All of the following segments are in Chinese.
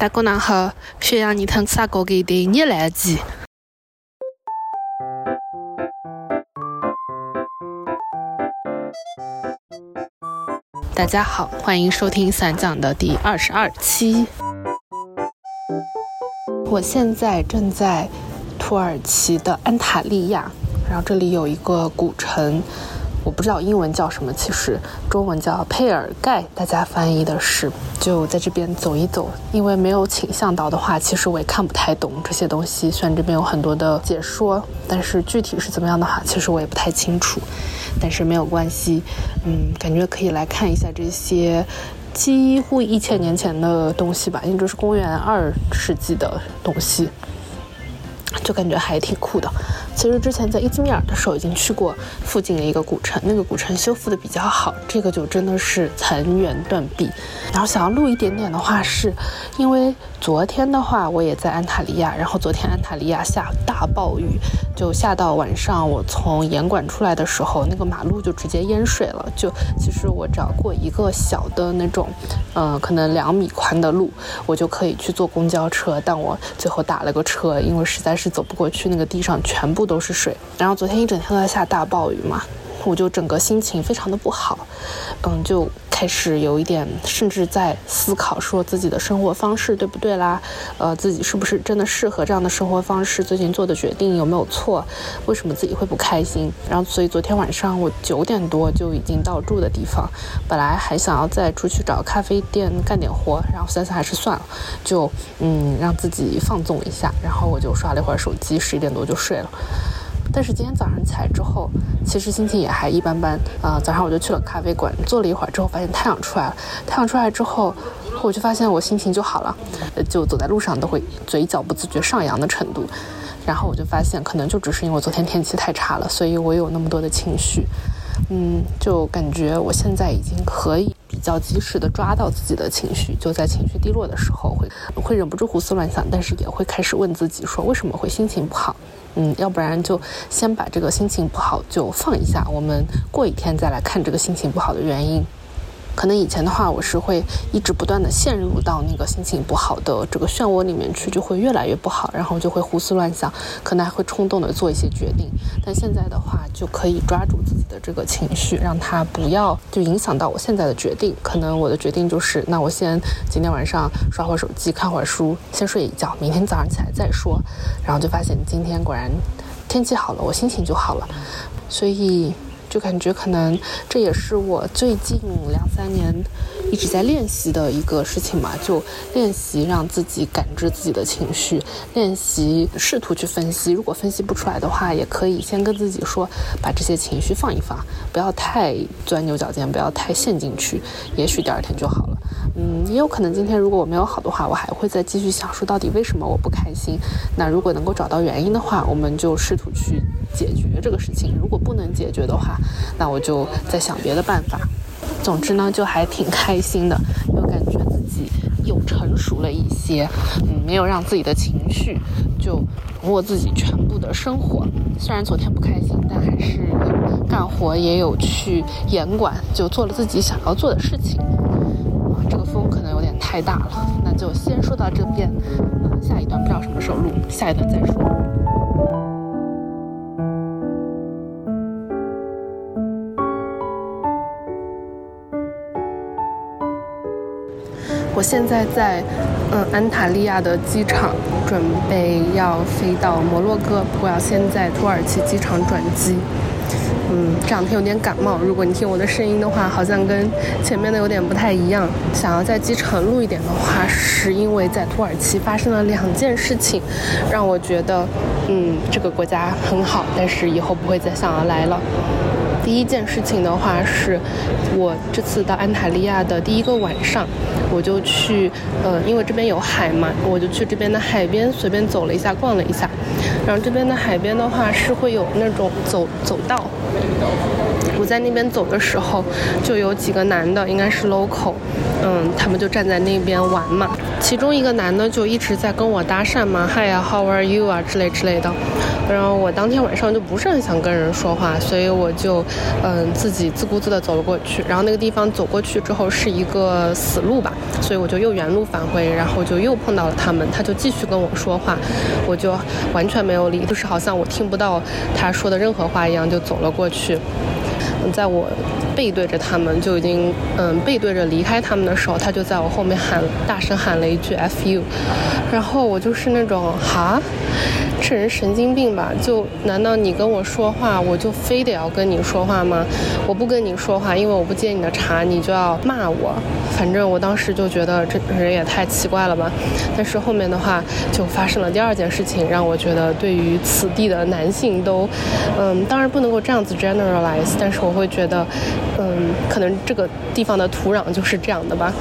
大哥侬好，宣扬你腾啥高给的热来机。大家好，欢迎收听散讲的第二十二期。我现在正在土耳其的安塔利亚，然后这里有一个古城。我不知道英文叫什么，其实中文叫佩尔盖，大家翻译的是就在这边走一走。因为没有请向导的话，其实我也看不太懂这些东西。虽然这边有很多的解说，但是具体是怎么样的话，其实我也不太清楚。但是没有关系，嗯，感觉可以来看一下这些几乎一千年前的东西吧，因为这是公元二世纪的东西。就感觉还挺酷的。其实之前在伊兹密尔的时候已经去过附近的一个古城，那个古城修复的比较好，这个就真的是残垣断壁。然后想要录一点点的话，是因为昨天的话我也在安塔利亚，然后昨天安塔利亚下大暴雨，就下到晚上，我从严管出来的时候，那个马路就直接淹水了。就其实我找过一个小的那种，嗯，可能两米宽的路，我就可以去坐公交车，但我最后打了个车，因为实在。是走不过去，那个地上全部都是水。然后昨天一整天都在下大暴雨嘛，我就整个心情非常的不好，嗯，就开始有一点，甚至在思考说自己的生活方式对不对啦，呃，自己是不是真的适合这样的生活方式？最近做的决定有没有错？为什么自己会不开心？然后，所以昨天晚上我九点多就已经到住的地方，本来还想要再出去找咖啡店干点活，然后想想还是算了，就嗯让自己放纵一下，然后我就刷了一会儿手机，十一点多就睡了。但是今天早上起来之后，其实心情也还一般般。呃，早上我就去了咖啡馆，坐了一会儿之后，发现太阳出来了。太阳出来之后，我就发现我心情就好了，就走在路上都会嘴角不自觉上扬的程度。然后我就发现，可能就只是因为昨天天气太差了，所以我有那么多的情绪。嗯，就感觉我现在已经可以比较及时的抓到自己的情绪，就在情绪低落的时候，会会忍不住胡思乱想，但是也会开始问自己说，为什么会心情不好？嗯，要不然就先把这个心情不好就放一下，我们过一天再来看这个心情不好的原因。可能以前的话，我是会一直不断的陷入到那个心情不好的这个漩涡里面去，就会越来越不好，然后就会胡思乱想，可能还会冲动的做一些决定。但现在的话，就可以抓住自己的这个情绪，让它不要就影响到我现在的决定。可能我的决定就是，那我先今天晚上刷会手机，看会儿书，先睡一觉，明天早上起来再说。然后就发现今天果然天气好了，我心情就好了。所以。就感觉可能这也是我最近两三年一直在练习的一个事情嘛，就练习让自己感知自己的情绪，练习试图去分析。如果分析不出来的话，也可以先跟自己说，把这些情绪放一放，不要太钻牛角尖，不要太陷进去，也许第二天就好了。嗯，也有可能今天如果我没有好的话，我还会再继续想说到底为什么我不开心。那如果能够找到原因的话，我们就试图去解决这个事情。如果不能解决的话，那我就在想别的办法。总之呢，就还挺开心的，又感觉自己又成熟了一些。嗯，没有让自己的情绪就掌握自己全部的生活。虽然昨天不开心，但还是有干活，也有去严管，就做了自己想要做的事情。啊这个风可能有点太大了，那就先说到这边。下一段不知道什么时候录，下一段再说。我现在在嗯安塔利亚的机场，准备要飞到摩洛哥。我要先在土耳其机场转机。嗯，这两天有点感冒，如果你听我的声音的话，好像跟前面的有点不太一样。想要在机场录一点的话，是因为在土耳其发生了两件事情，让我觉得嗯这个国家很好，但是以后不会再想要来了。第一件事情的话是，我这次到安塔利亚的第一个晚上，我就去，呃，因为这边有海嘛，我就去这边的海边随便走了一下，逛了一下。然后这边的海边的话是会有那种走走道，我在那边走的时候，就有几个男的，应该是 local，嗯，他们就站在那边玩嘛。其中一个男的就一直在跟我搭讪嘛，Hi 啊，How are you 啊之类之类的。然后我当天晚上就不是很想跟人说话，所以我就嗯自己自顾自的走了过去。然后那个地方走过去之后是一个死路吧，所以我就又原路返回，然后就又碰到了他们，他就继续跟我说话，我就完全没有理，就是好像我听不到他说的任何话一样，就走了过去。在我背对着他们就已经嗯背对着离开他们的时候，他就在我后面喊大声喊了一句 “f u”，然后我就是那种哈。这人神经病吧？就难道你跟我说话，我就非得要跟你说话吗？我不跟你说话，因为我不接你的茬，你就要骂我。反正我当时就觉得这人也太奇怪了吧。但是后面的话就发生了第二件事情，让我觉得对于此地的男性都，嗯，当然不能够这样子 generalize，但是我会觉得，嗯，可能这个地方的土壤就是这样的吧。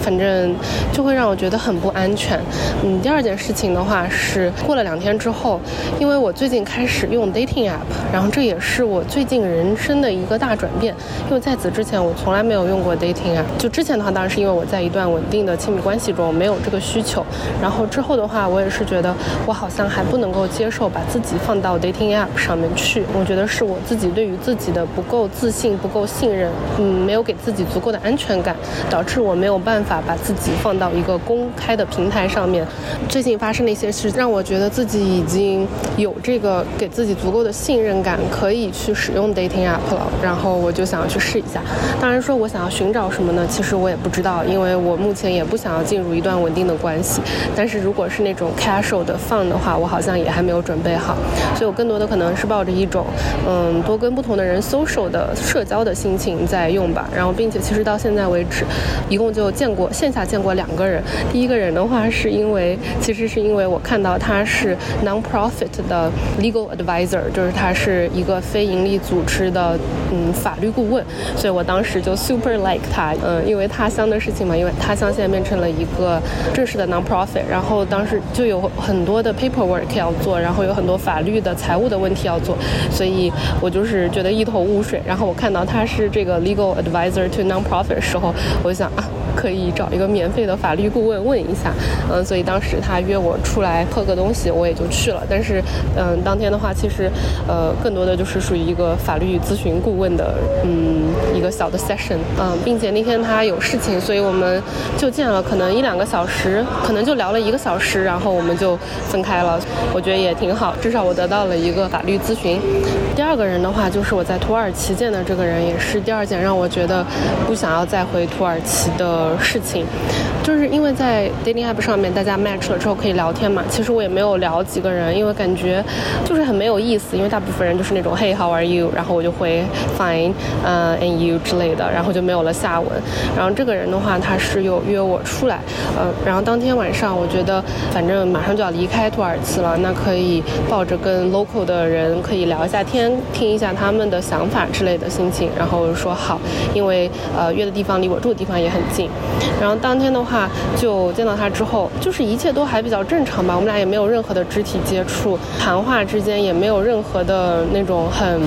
反正就会让我觉得很不安全。嗯，第二件事情的话是过了两天之后。后，因为我最近开始用 dating app，然后这也是我最近人生的一个大转变。因为在此之前，我从来没有用过 dating app。就之前的话，当然是因为我在一段稳定的亲密关系中没有这个需求。然后之后的话，我也是觉得我好像还不能够接受把自己放到 dating app 上面去。我觉得是我自己对于自己的不够自信、不够信任，嗯，没有给自己足够的安全感，导致我没有办法把自己放到一个公开的平台上面。最近发生了一些事，让我觉得自己已经。已经有这个给自己足够的信任感，可以去使用 dating app 了。然后我就想要去试一下。当然说，我想要寻找什么呢？其实我也不知道，因为我目前也不想要进入一段稳定的关系。但是如果是那种 casual 的 fun 的话，我好像也还没有准备好。所以我更多的可能是抱着一种，嗯，多跟不同的人 social 的社交的心情在用吧。然后，并且其实到现在为止，一共就见过线下见过两个人。第一个人的话，是因为其实是因为我看到他是 non Non-profit 的 legal advisor，就是他是一个非盈利组织的嗯法律顾问，所以我当时就 super like 他，嗯，因为他乡的事情嘛，因为他乡现在变成了一个正式的 non-profit，然后当时就有很多的 paperwork 要做，然后有很多法律的财务的问题要做，所以我就是觉得一头雾水。然后我看到他是这个 legal advisor to non-profit 的时候，我就想啊。可以找一个免费的法律顾问问一下，嗯，所以当时他约我出来喝个东西，我也就去去了。但是，嗯，当天的话，其实，呃，更多的就是属于一个法律咨询顾问的，嗯，一个小的 session，嗯，并且那天他有事情，所以我们就见了可能一两个小时，可能就聊了一个小时，然后我们就分开了。我觉得也挺好，至少我得到了一个法律咨询。第二个人的话，就是我在土耳其见的这个人，也是第二件让我觉得不想要再回土耳其的。事情，就是因为在 dating app 上面，大家 match 了之后可以聊天嘛。其实我也没有聊几个人，因为感觉就是很没有意思。因为大部分人就是那种 Hey how are you，然后我就会 Fine，嗯，and you 之类的，然后就没有了下文。然后这个人的话，他是有约我出来，嗯，然后当天晚上我觉得反正马上就要离开土耳其了，那可以抱着跟 local 的人可以聊一下天，听一下他们的想法之类的心情。然后说好，因为呃约的地方离我住的地方也很近。然后当天的话，就见到他之后，就是一切都还比较正常吧。我们俩也没有任何的肢体接触，谈话之间也没有任何的那种很。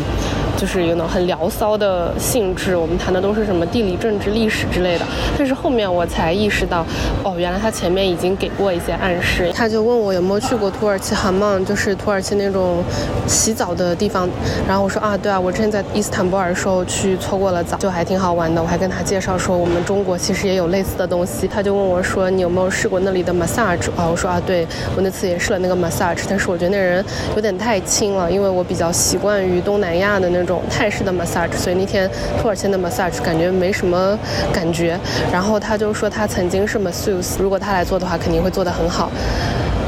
就是有那种很聊骚的性质，我们谈的都是什么地理、政治、历史之类的。但是后面我才意识到，哦，原来他前面已经给过一些暗示。他就问我有没有去过土耳其哈曼，就是土耳其那种洗澡的地方。然后我说啊，对啊，我之前在伊斯坦布尔的时候去搓过了澡，就还挺好玩的。我还跟他介绍说，我们中国其实也有类似的东西。他就问我说，你有没有试过那里的 massage 啊？我说啊，对我那次也试了那个 massage，但是我觉得那人有点太轻了，因为我比较习惯于东南亚的那种。种泰式的 massage，所以那天土耳其的 massage 感觉没什么感觉。然后他就说他曾经是 masseuse，如果他来做的话，肯定会做得很好。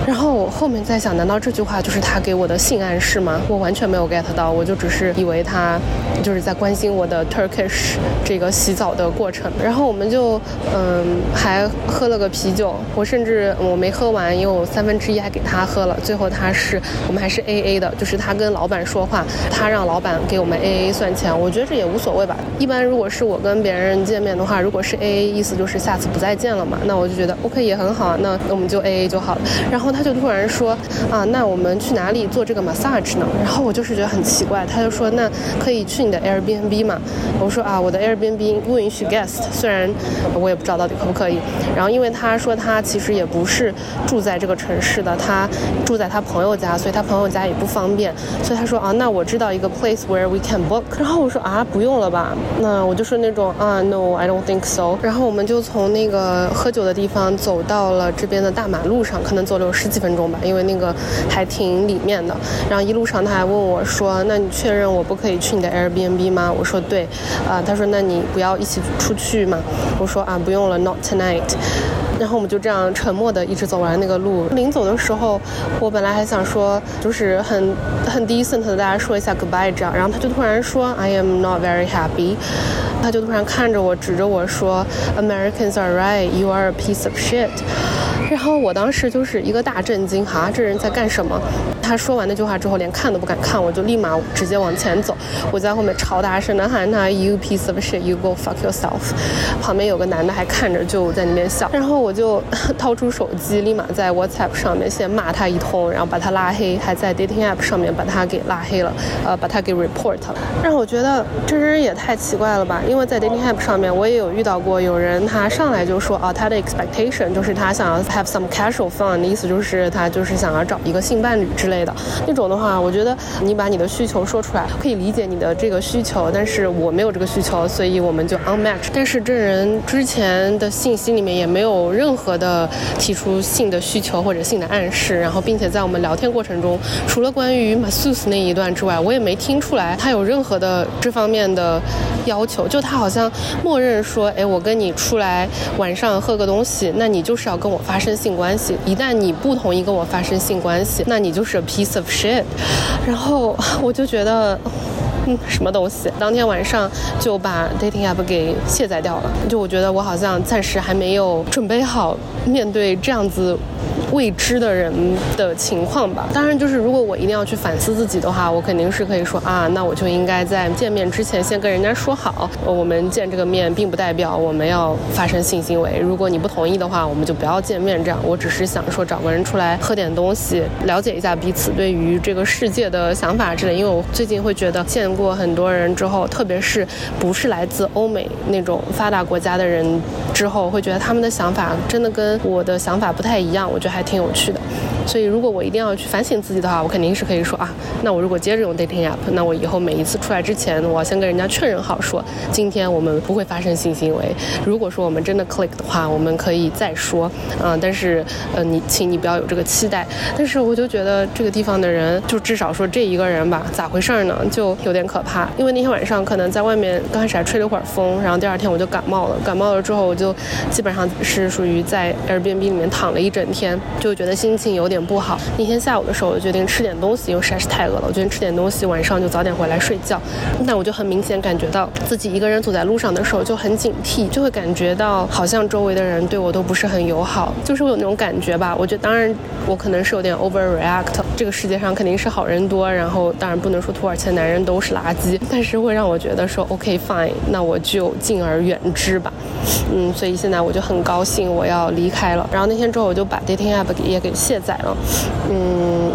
然后我后面在想，难道这句话就是他给我的性暗示吗？我完全没有 get 到，我就只是以为他就是在关心我的 Turkish 这个洗澡的过程。然后我们就嗯还喝了个啤酒，我甚至我没喝完，因为我三分之一还给他喝了。最后他是我们还是 A A 的，就是他跟老板说话，他让老板给我们 A A 算钱。我觉得这也无所谓吧。一般如果是我跟别人见面的话，如果是 A A，意思就是下次不再见了嘛。那我就觉得 OK 也很好，那我们就 A A 就好了。然后他。他就突然说啊，那我们去哪里做这个 massage 呢？然后我就是觉得很奇怪，他就说那可以去你的 Airbnb 嘛？我说啊，我的 Airbnb 不允许 guest，虽然我也不知道到底可不可以。然后因为他说他其实也不是住在这个城市的，他住在他朋友家，所以他朋友家也不方便。所以他说啊，那我知道一个 place where we can book。然后我说啊，不用了吧？那我就说那种啊，no，I don't think so。然后我们就从那个喝酒的地方走到了这边的大马路上，可能走了有十几分钟吧，因为那个还挺里面的。然后一路上他还问我说，那你确认我不可以去你的 Airbnb 吗？我说对。啊，他说那你不要一起出去嘛？我说啊，不用了，not tonight。然后我们就这样沉默的一直走完那个路。临走的时候，我本来还想说，就是很很 decent 的大家说一下 goodbye 这样。然后他就突然说，I am not very happy。他就突然看着我，指着我说，Americans are right, you are a piece of shit。然后我当时就是一个大震惊，哈，这人在干什么？他说完那句话之后，连看都不敢看，我就立马直接往前走。我在后面超大声的喊他，You piece of shit, you go fuck yourself。旁边有个男的还看着，就在那边笑。然后我就 掏出手机，立马在 WhatsApp 上面先骂他一通，然后把他拉黑，还在 dating app 上面把他给拉黑了，呃，把他给 report 了。让我觉得这人也太奇怪了吧？因为在 dating app 上面，我也有遇到过有人，他上来就说啊，他的 expectation 就是他想要 have some casual fun，的意思就是他就是想要找一个性伴侣之类。的那种的话，我觉得你把你的需求说出来，可以理解你的这个需求，但是我没有这个需求，所以我们就 unmatch。但是这人之前的信息里面也没有任何的提出性的需求或者性的暗示，然后并且在我们聊天过程中，除了关于 masus 那一段之外，我也没听出来他有任何的这方面的要求。就他好像默认说，哎，我跟你出来晚上喝个东西，那你就是要跟我发生性关系。一旦你不同意跟我发生性关系，那你就是。Piece of shit，然后我就觉得，嗯，什么东西？当天晚上就把 dating app 给卸载掉了。就我觉得我好像暂时还没有准备好面对这样子。未知的人的情况吧。当然，就是如果我一定要去反思自己的话，我肯定是可以说啊，那我就应该在见面之前先跟人家说好，我们见这个面并不代表我们要发生性行为。如果你不同意的话，我们就不要见面。这样，我只是想说找个人出来喝点东西，了解一下彼此对于这个世界的想法之类。因为我最近会觉得见过很多人之后，特别是不是来自欧美那种发达国家的人之后，会觉得他们的想法真的跟我的想法不太一样。我觉得还。还挺有趣的，所以如果我一定要去反省自己的话，我肯定是可以说啊，那我如果接着用 dating app，那我以后每一次出来之前，我要先跟人家确认好，说今天我们不会发生性行为。如果说我们真的 click 的话，我们可以再说，嗯，但是呃，你请你不要有这个期待。但是我就觉得这个地方的人，就至少说这一个人吧，咋回事呢？就有点可怕。因为那天晚上可能在外面刚开始还吹了会儿风，然后第二天我就感冒了。感冒了之后，我就基本上是属于在 Airbnb 里面躺了一整天。就觉得心情有点不好。那天下午的时候，我决定吃点东西，因为实在是太饿了。我决定吃点东西，晚上就早点回来睡觉。那我就很明显感觉到自己一个人走在路上的时候就很警惕，就会感觉到好像周围的人对我都不是很友好，就是会有那种感觉吧。我觉得当然我可能是有点 overreact。这个世界上肯定是好人多，然后当然不能说土耳其的男人都是垃圾，但是会让我觉得说 OK fine，那我就敬而远之吧。嗯，所以现在我就很高兴我要离开了。然后那天之后我就把 dating。也给卸载了，嗯。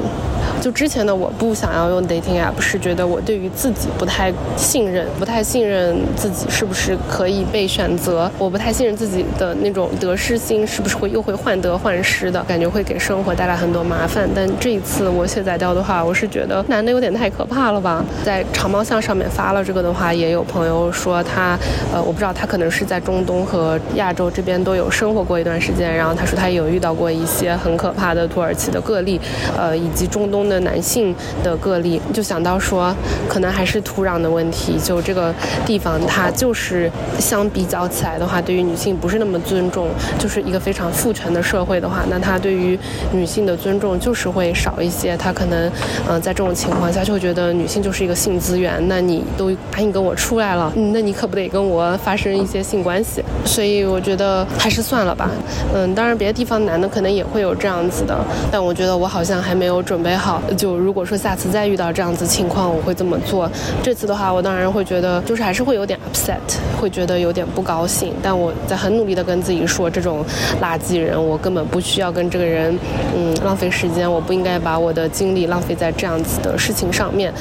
就之前的我不想要用 dating app，是觉得我对于自己不太信任，不太信任自己是不是可以被选择，我不太信任自己的那种得失心是不是会又会患得患失的感觉，会给生活带来很多麻烦。但这一次我卸载掉的话，我是觉得男的有点太可怕了吧。在长毛象上面发了这个的话，也有朋友说他，呃，我不知道他可能是在中东和亚洲这边都有生活过一段时间，然后他说他有遇到过一些很可怕的土耳其的个例，呃，以及中东的。男性的个例，就想到说，可能还是土壤的问题。就这个地方，它就是相比较起来的话，对于女性不是那么尊重。就是一个非常父权的社会的话，那他对于女性的尊重就是会少一些。他可能，嗯，在这种情况下就会觉得女性就是一个性资源。那你都答应跟我出来了，那你可不得跟我发生一些性关系？所以我觉得还是算了吧。嗯，当然别的地方男的可能也会有这样子的，但我觉得我好像还没有准备好。就如果说下次再遇到这样子情况，我会这么做。这次的话，我当然会觉得就是还是会有点 upset，会觉得有点不高兴。但我在很努力的跟自己说，这种垃圾人，我根本不需要跟这个人，嗯，浪费时间。我不应该把我的精力浪费在这样子的事情上面。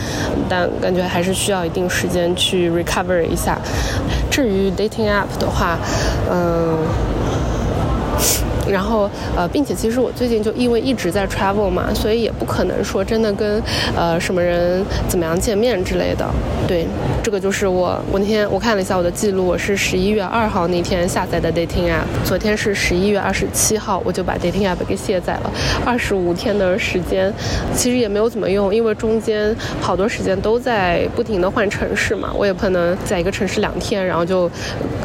但感觉还是需要一定时间去 recover 一下。至于 dating app 的话，嗯。然后，呃，并且其实我最近就因为一直在 travel 嘛，所以也不可能说真的跟呃什么人怎么样见面之类的。对，这个就是我，我那天我看了一下我的记录，我是十一月二号那天下载的 dating app，昨天是十一月二十七号，我就把 dating app 给卸载了。二十五天的时间，其实也没有怎么用，因为中间好多时间都在不停的换城市嘛，我也不可能在一个城市两天，然后就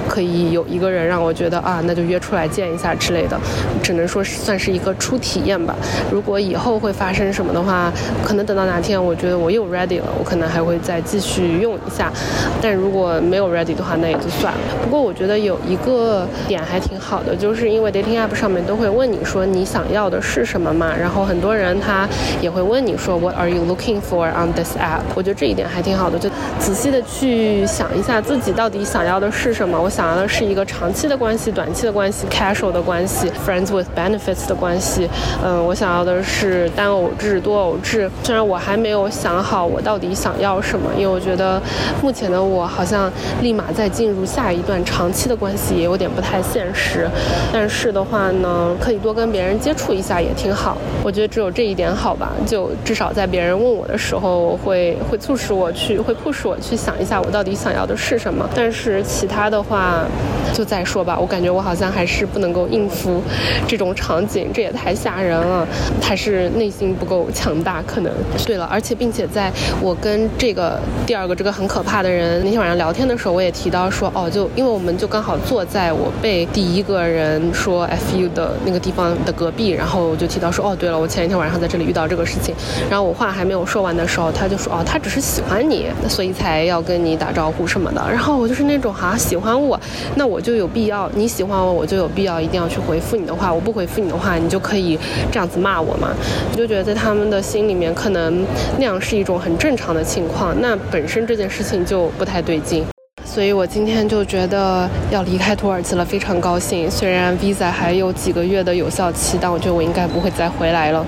可以有一个人让我觉得啊，那就约出来见一下之类的。只能说算是一个初体验吧。如果以后会发生什么的话，可能等到哪天我觉得我又 ready 了，我可能还会再继续用一下。但如果没有 ready 的话，那也就算了。不过我觉得有一个点还挺好的，就是因为 dating app 上面都会问你说你想要的是什么嘛，然后很多人他也会问你说 What are you looking for on this app？我觉得这一点还挺好的，就仔细的去想一下自己到底想要的是什么。我想要的是一个长期的关系、短期的关系、casual 的关系。Friends with benefits 的关系，嗯，我想要的是单偶制、多偶制。虽然我还没有想好我到底想要什么，因为我觉得目前的我好像立马再进入下一段长期的关系也有点不太现实。但是的话呢，可以多跟别人接触一下也挺好。我觉得只有这一点好吧，就至少在别人问我的时候，会会促使我去，会迫使我去想一下我到底想要的是什么。但是其他的话，就再说吧。我感觉我好像还是不能够应付。这种场景，这也太吓人了，还是内心不够强大，可能。对了，而且并且在我跟这个第二个这个很可怕的人那天晚上聊天的时候，我也提到说，哦，就因为我们就刚好坐在我被第一个人说 fu 的那个地方的隔壁，然后我就提到说，哦，对了，我前一天晚上在这里遇到这个事情，然后我话还没有说完的时候，他就说，哦，他只是喜欢你，所以才要跟你打招呼什么的。然后我就是那种哈喜欢我，那我就有必要，你喜欢我，我就有必要一定要去回复你你的。话我不回复你的话，你就可以这样子骂我嘛？我就觉得在他们的心里面，可能那样是一种很正常的情况。那本身这件事情就不太对劲。所以我今天就觉得要离开土耳其了，非常高兴。虽然 visa 还有几个月的有效期，但我觉得我应该不会再回来了。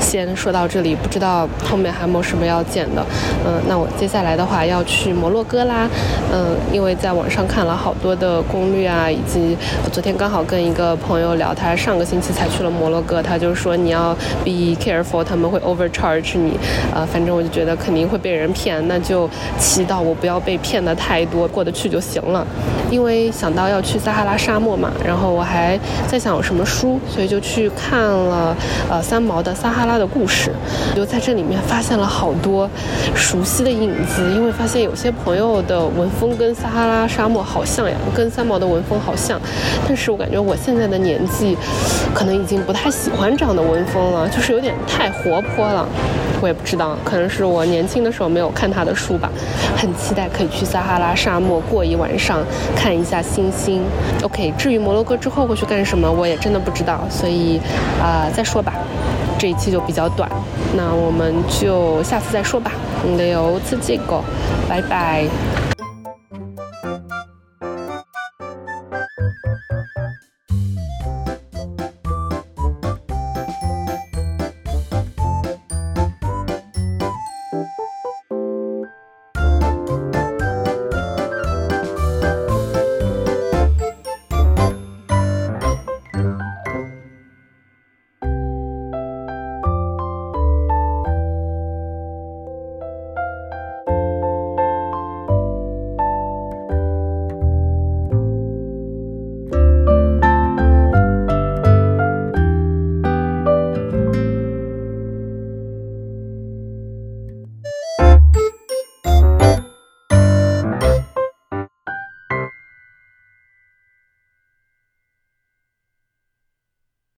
先说到这里，不知道后面还有没有什么要剪的。嗯，那我接下来的话要去摩洛哥啦。嗯，因为在网上看了好多的攻略啊，以及昨天刚好跟一个朋友聊，他上个星期才去了摩洛哥，他就说你要 be careful，他们会 overcharge 你。呃，反正我就觉得肯定会被人骗，那就祈祷我不要被骗的太多。过得去就行了，因为想到要去撒哈拉沙漠嘛，然后我还在想有什么书，所以就去看了呃三毛的《撒哈拉的故事》，就在这里面发现了好多熟悉的影子，因为发现有些朋友的文风跟撒哈拉沙漠好像呀，跟三毛的文风好像，但是我感觉我现在的年纪，可能已经不太喜欢这样的文风了，就是有点太活泼了。我也不知道，可能是我年轻的时候没有看他的书吧。很期待可以去撒哈拉沙漠过一晚上，看一下星星。OK，至于摩洛哥之后会去干什么，我也真的不知道，所以啊，再说吧。这一期就比较短，那我们就下次再说吧。留次这个，拜拜。